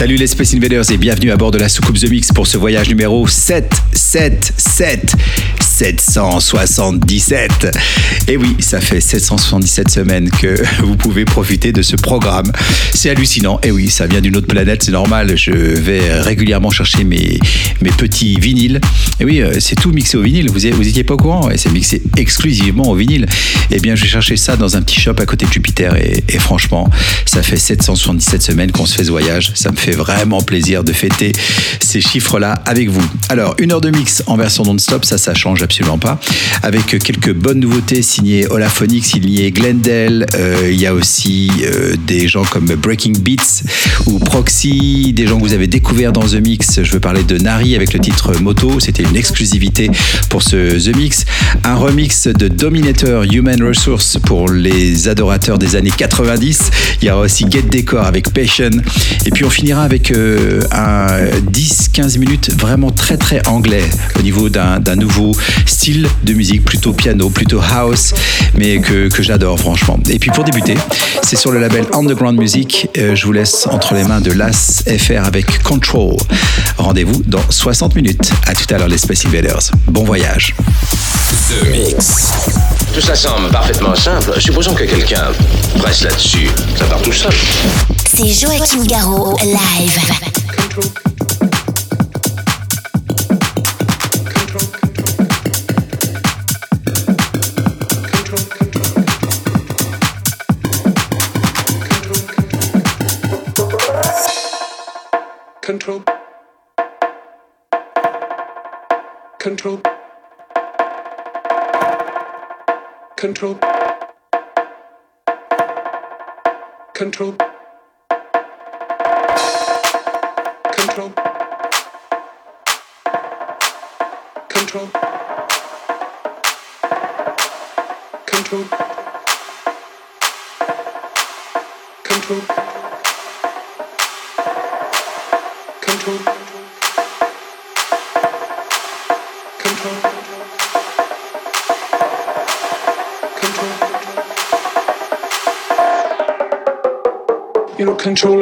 Salut les Space Invaders et bienvenue à bord de la soucoupe The Mix pour ce voyage numéro 777. 777. Et oui, ça fait 777 semaines que vous pouvez profiter de ce programme. C'est hallucinant. Et oui, ça vient d'une autre planète, c'est normal. Je vais régulièrement chercher mes, mes petits vinyles. Et oui, euh, c'est tout mixé au vinyle. Vous, vous étiez pas au courant Et c'est mixé exclusivement au vinyle. Eh bien, je vais chercher ça dans un petit shop à côté de Jupiter. Et franchement, ça fait 777 semaines qu'on se fait ce voyage. Ça me fait vraiment plaisir de fêter ces chiffres-là avec vous. Alors, une heure de mix en version non-stop, ça, ça change absolument pas. Avec quelques bonnes nouveautés signées Olaphonic, signé Glendale. Euh, il y a aussi euh, des gens comme Breaking Beats ou Proxy, des gens que vous avez découverts dans The Mix. Je veux parler de Nari avec le titre Moto. C'était une exclusivité pour ce The Mix. Un remix de Dominator Human Resource pour les adorateurs des années 90. Il y aura aussi Get Decor avec Passion. Et puis on finira avec euh, un 10-15 minutes vraiment très très anglais au niveau d'un nouveau style de musique, plutôt piano, plutôt house, mais que, que j'adore franchement. Et puis pour débuter, c'est sur le label Underground Music. Euh, je vous laisse entre les mains de Las FR avec Control. Rendez-vous dans 60 minutes. À tout à l'heure les Space Invaders. Bon voyage. The Mix. Tout ça semble parfaitement simple. Supposons que quelqu'un presse là-dessus. Ça part tout seul. C'est Joachim Garraud, live. Control. Control. Control. Control. Control. Control. Control. Control.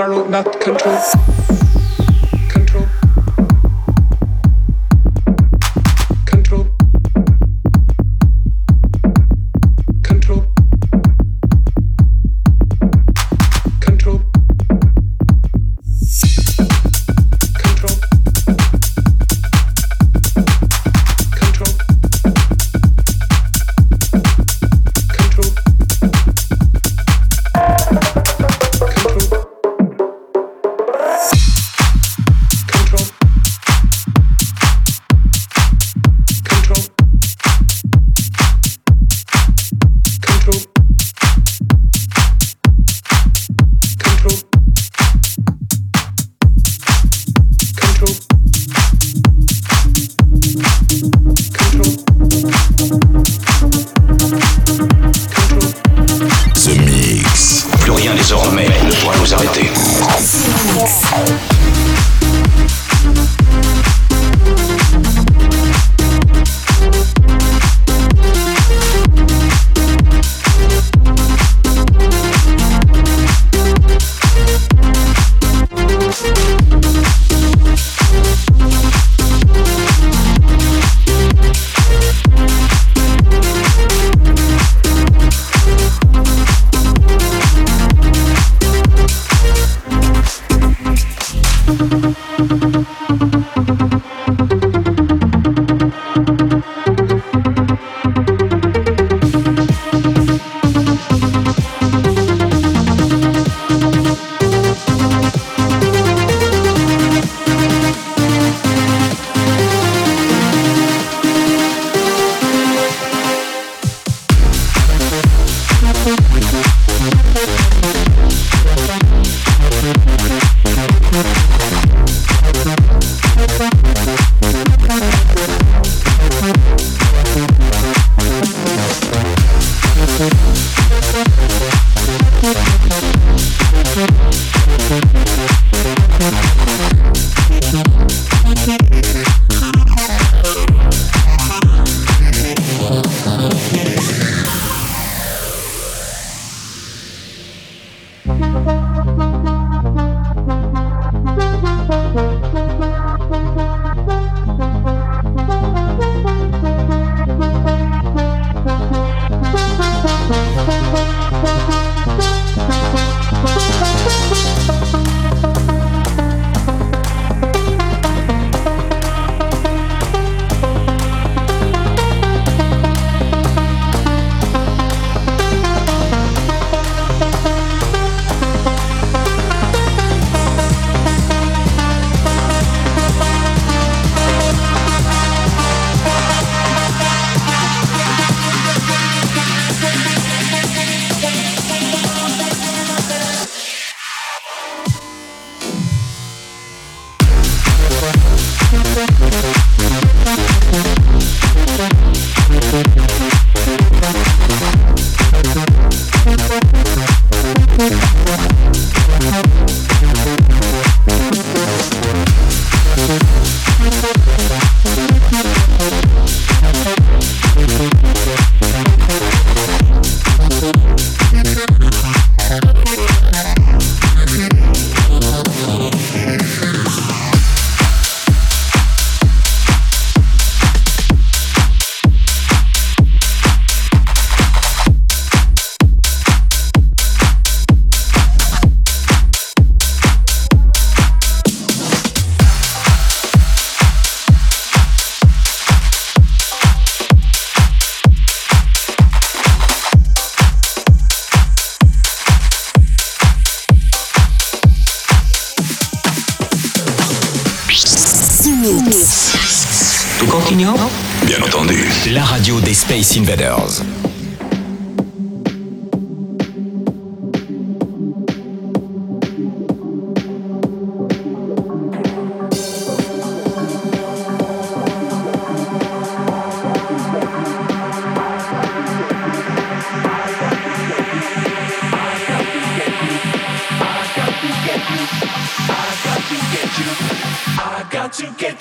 all our that control.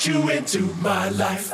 You into my life.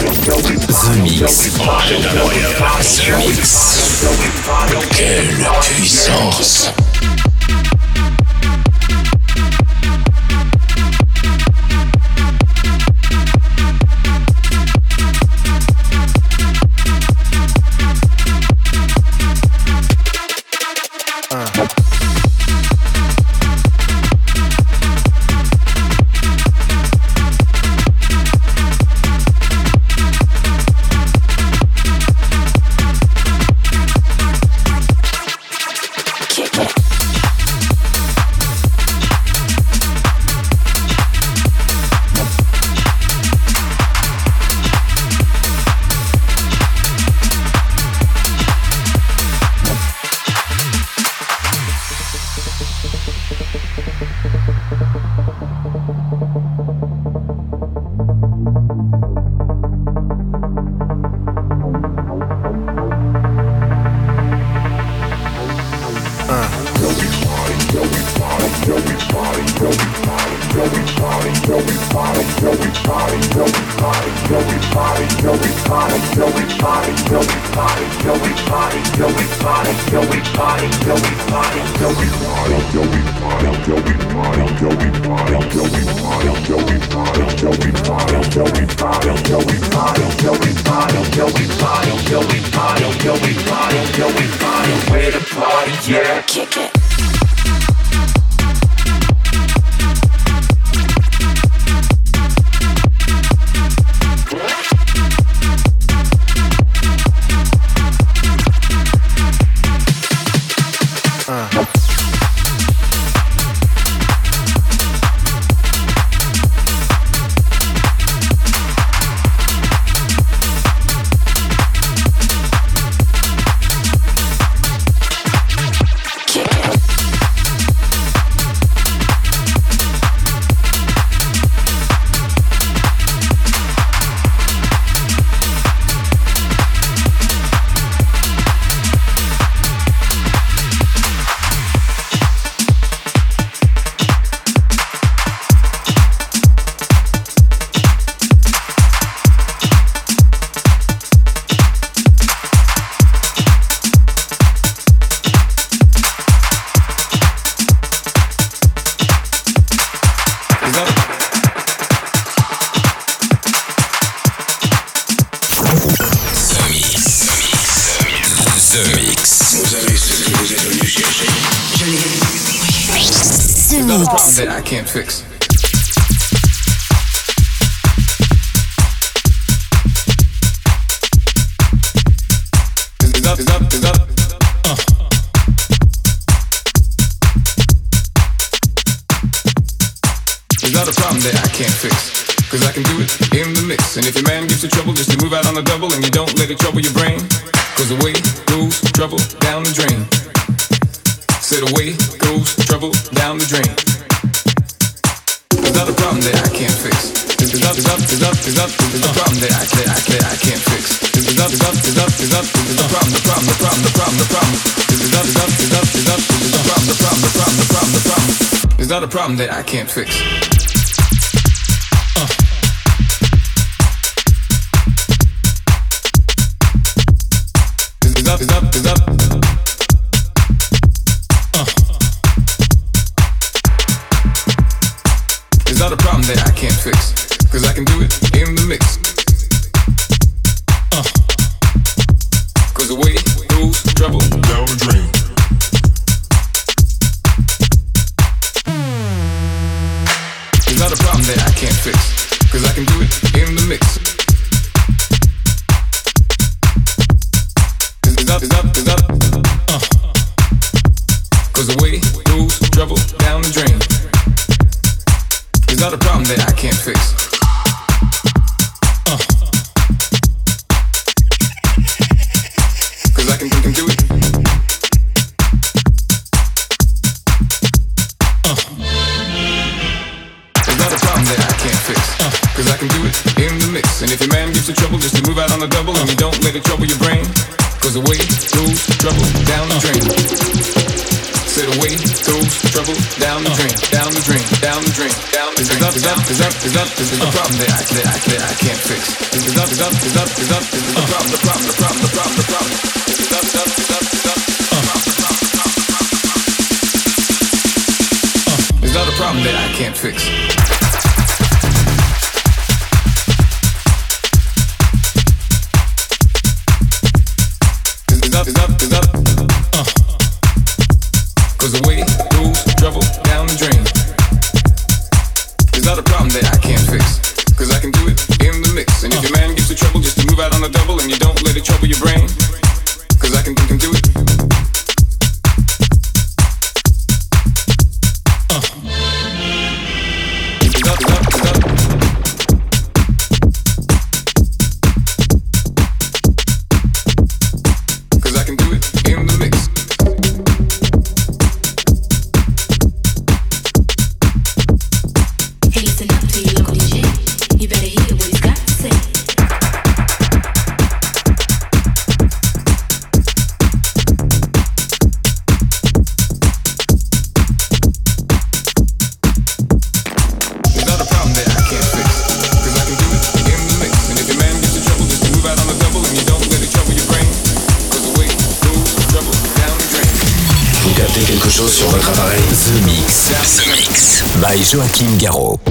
The Mix. Quelle puissance can't fix. Uh. Is up, is up, is up. Garot.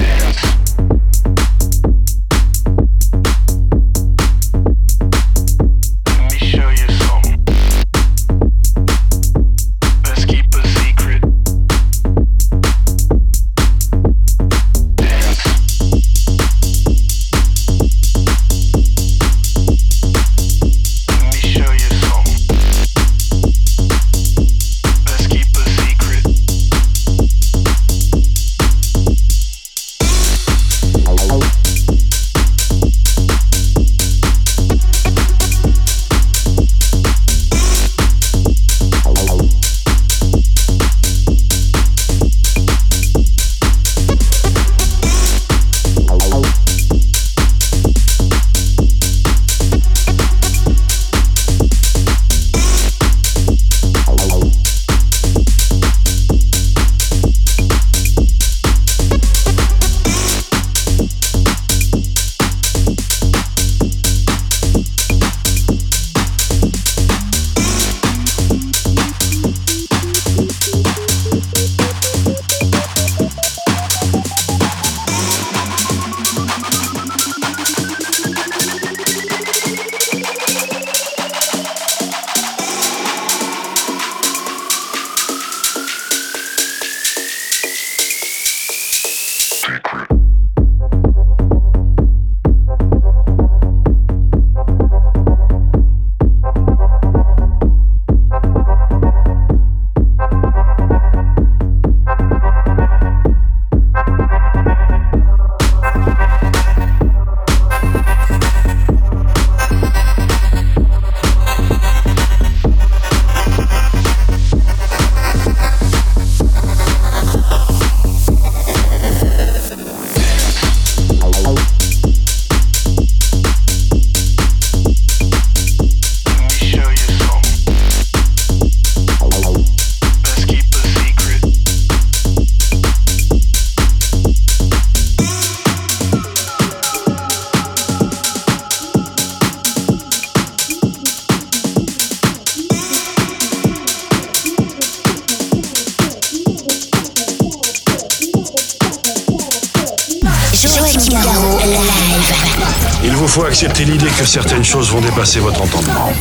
choses vont dépasser votre entendement.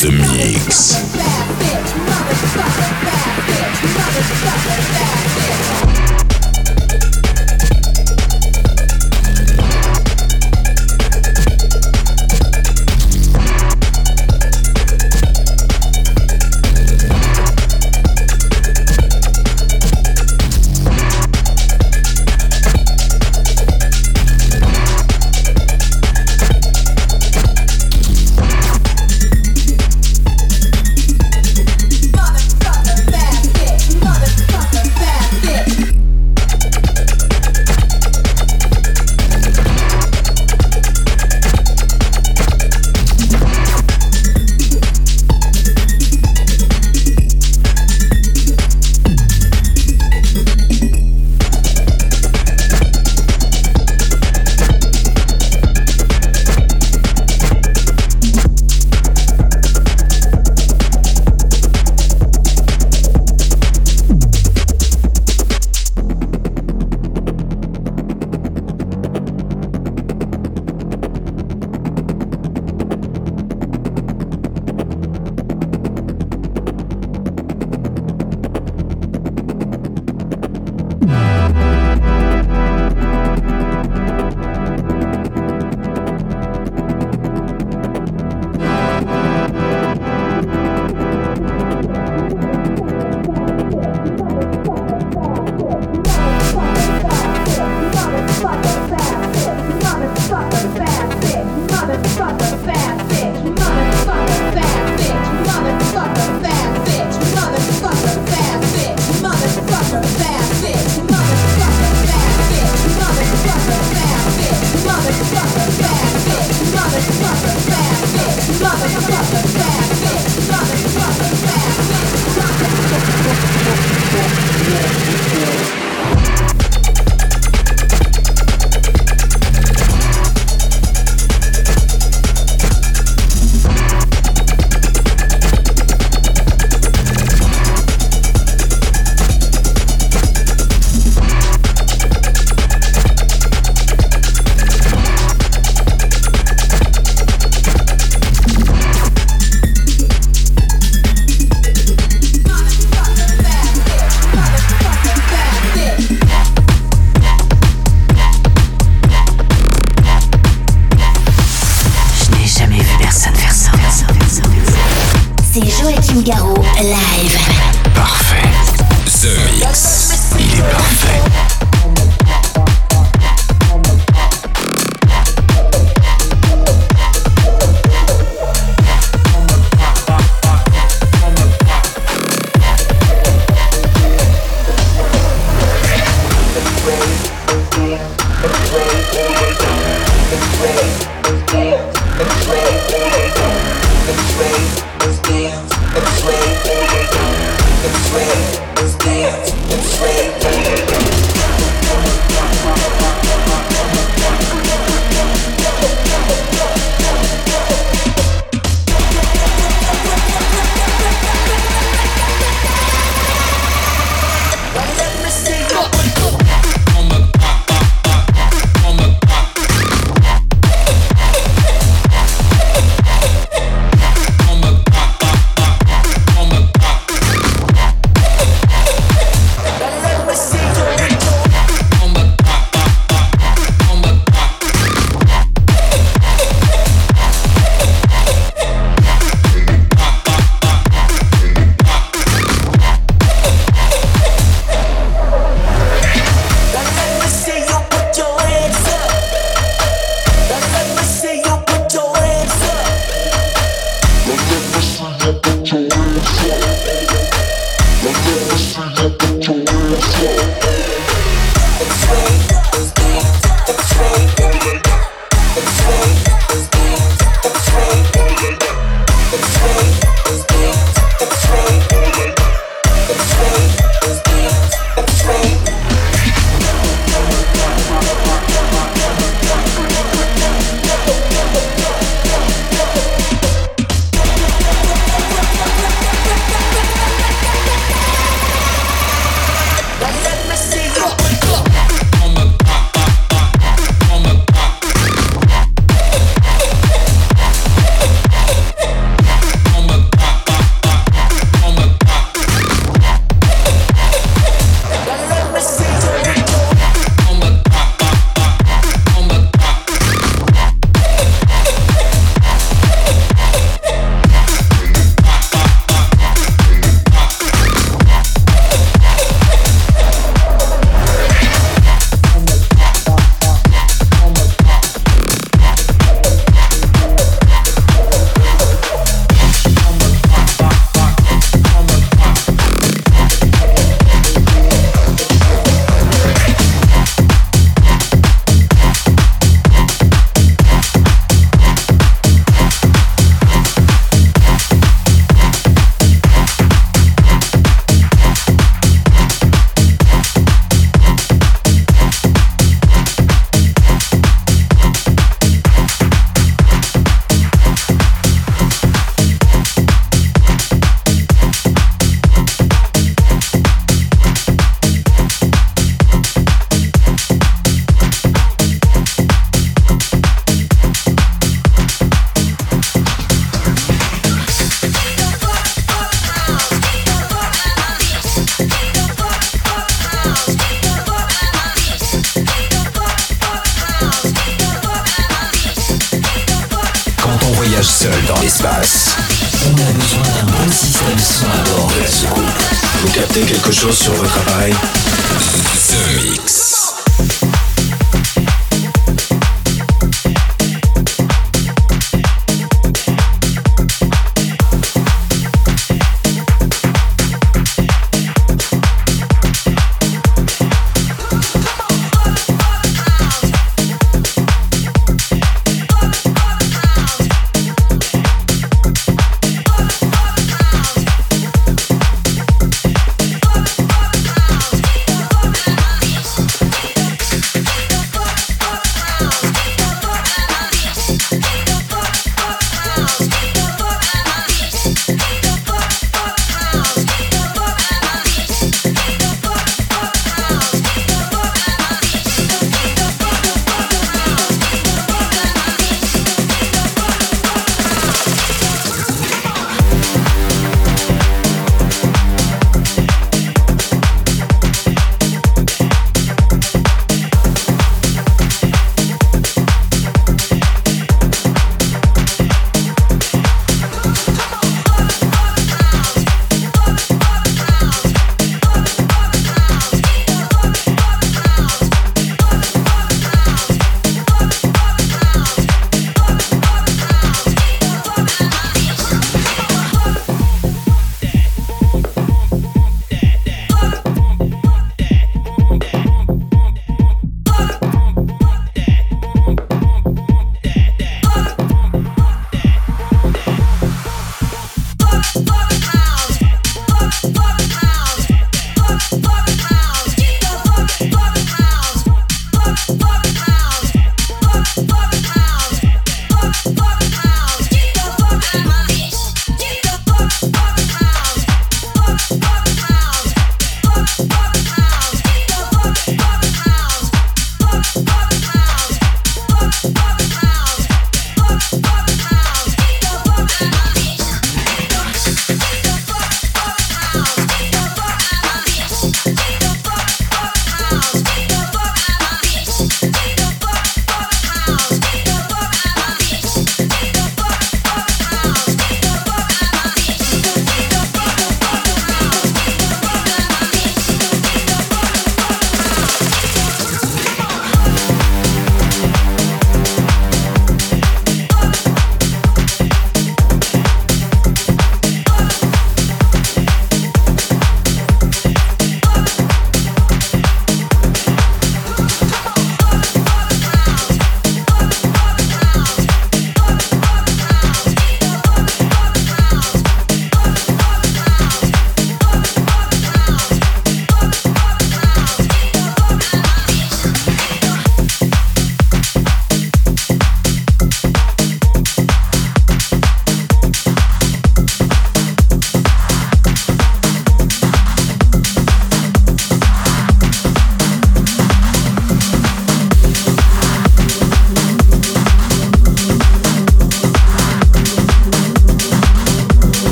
The Mix.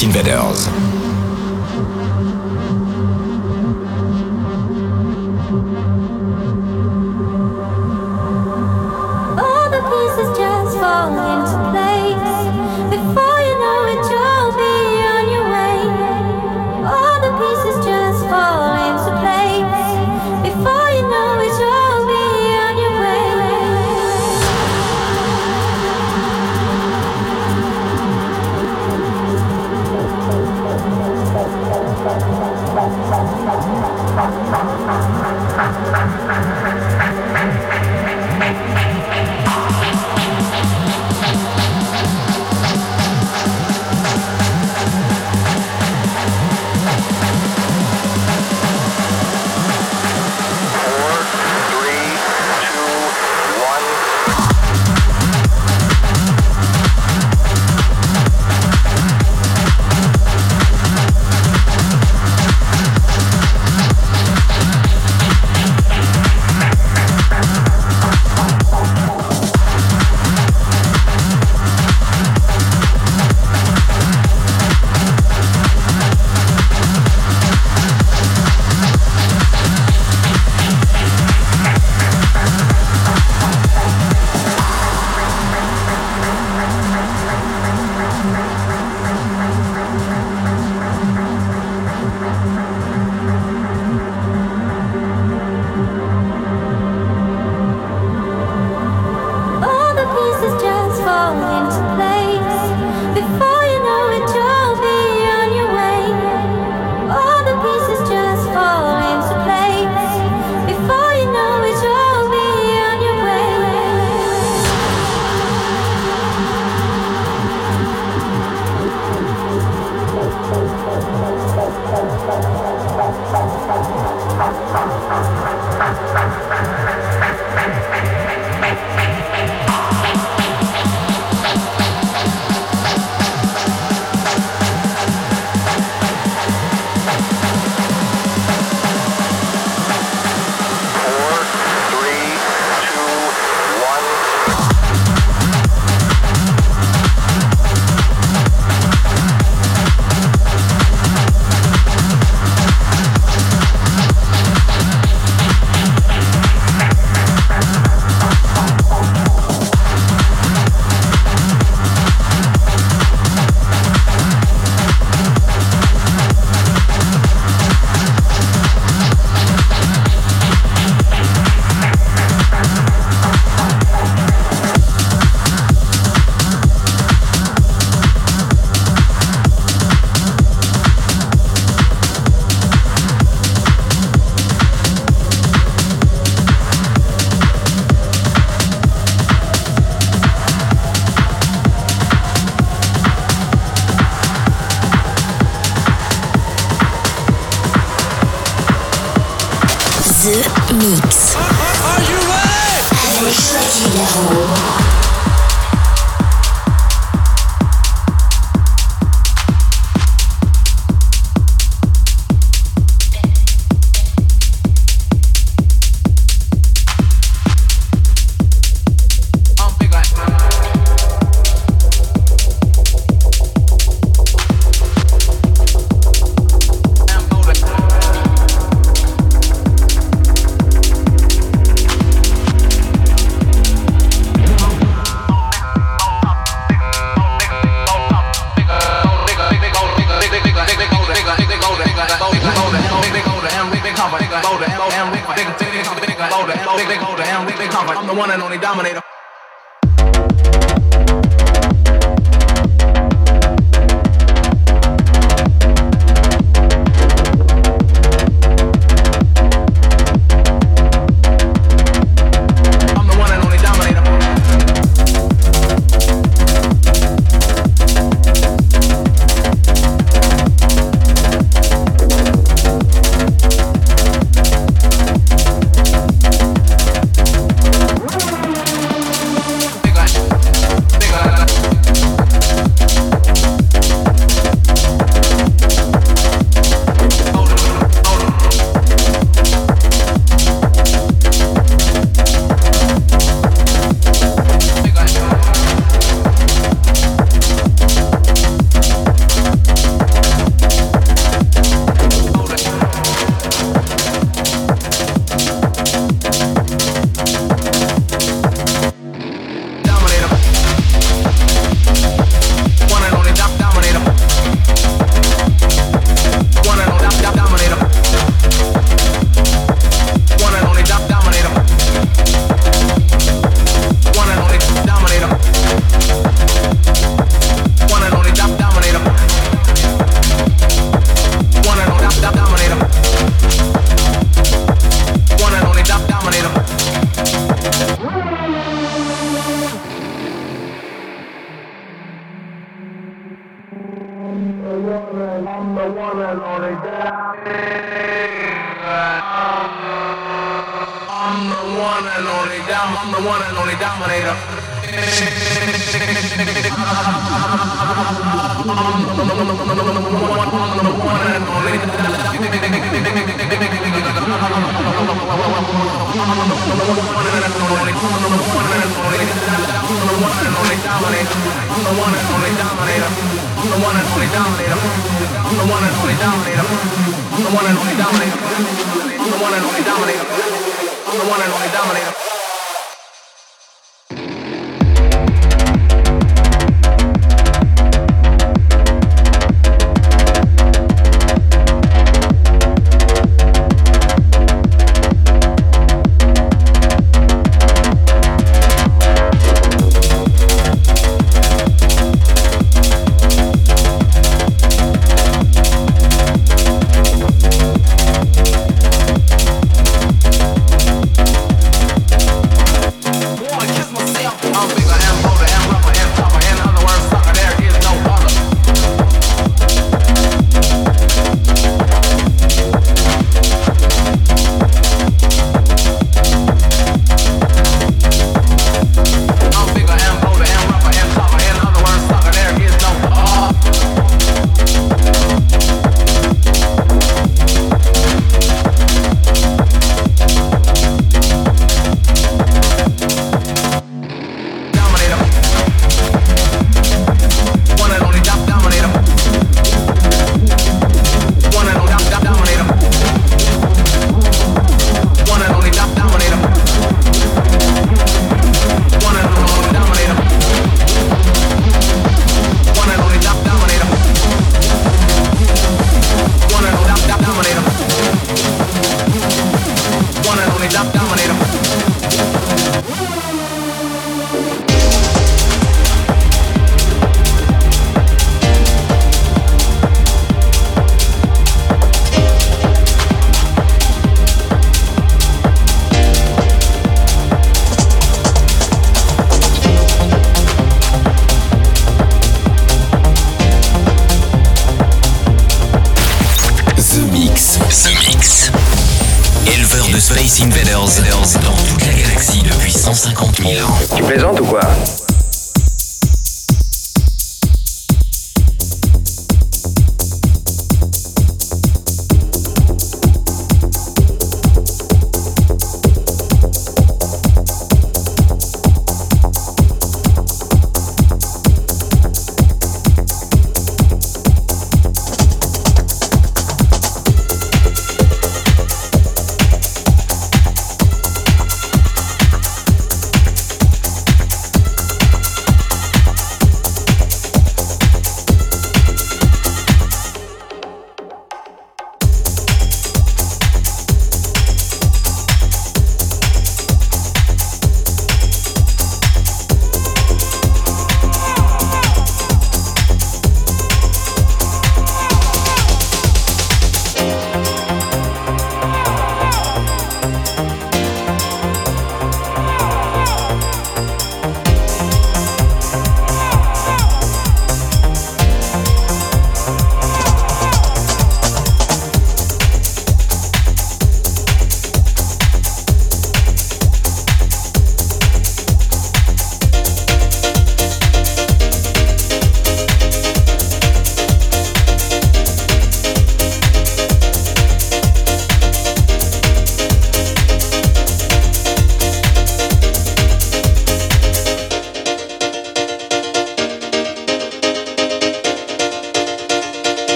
Invaders.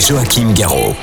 Joachim Garraud.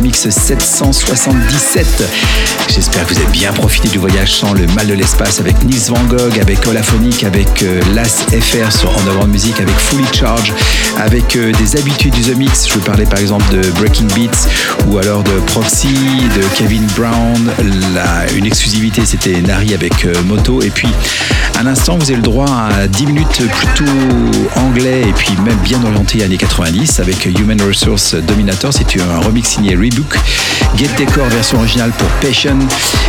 Mix 777. J'espère que vous avez bien profité du voyage sans le mal de l'espace avec Nils Van Gogh, avec Holaphonic, avec euh, Las FR sur Underground Music, avec Fully Charge, avec euh, des habitudes du The Mix. Je vous parlais par exemple de Breaking Beats ou alors de Proxy, de Kevin Brown. La, une exclusivité, c'était Nari avec euh, Moto. Et puis, à l'instant, vous avez le droit à 10 minutes plutôt anglais et puis même bien orienté années 90 avec Human Resource Dominator. C'est un remix signé Reebok. Get Decor version originale pour Passion.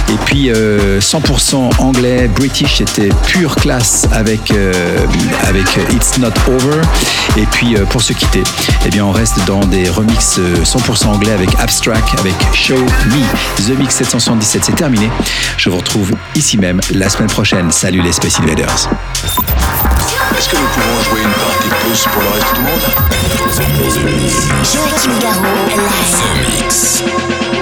Et puis euh, 100% anglais, British, c'était pure classe avec, euh, avec It's Not Over. Et puis euh, pour se quitter, eh bien on reste dans des remixes 100% anglais avec Abstract, avec Show Me. The Mix 777, c'est terminé. Je vous retrouve ici même la semaine prochaine. Salut les Space Invaders. Est-ce que nous pouvons jouer une partie de plus pour le reste du monde? Joachim Garraud, live. Mix. The Mix.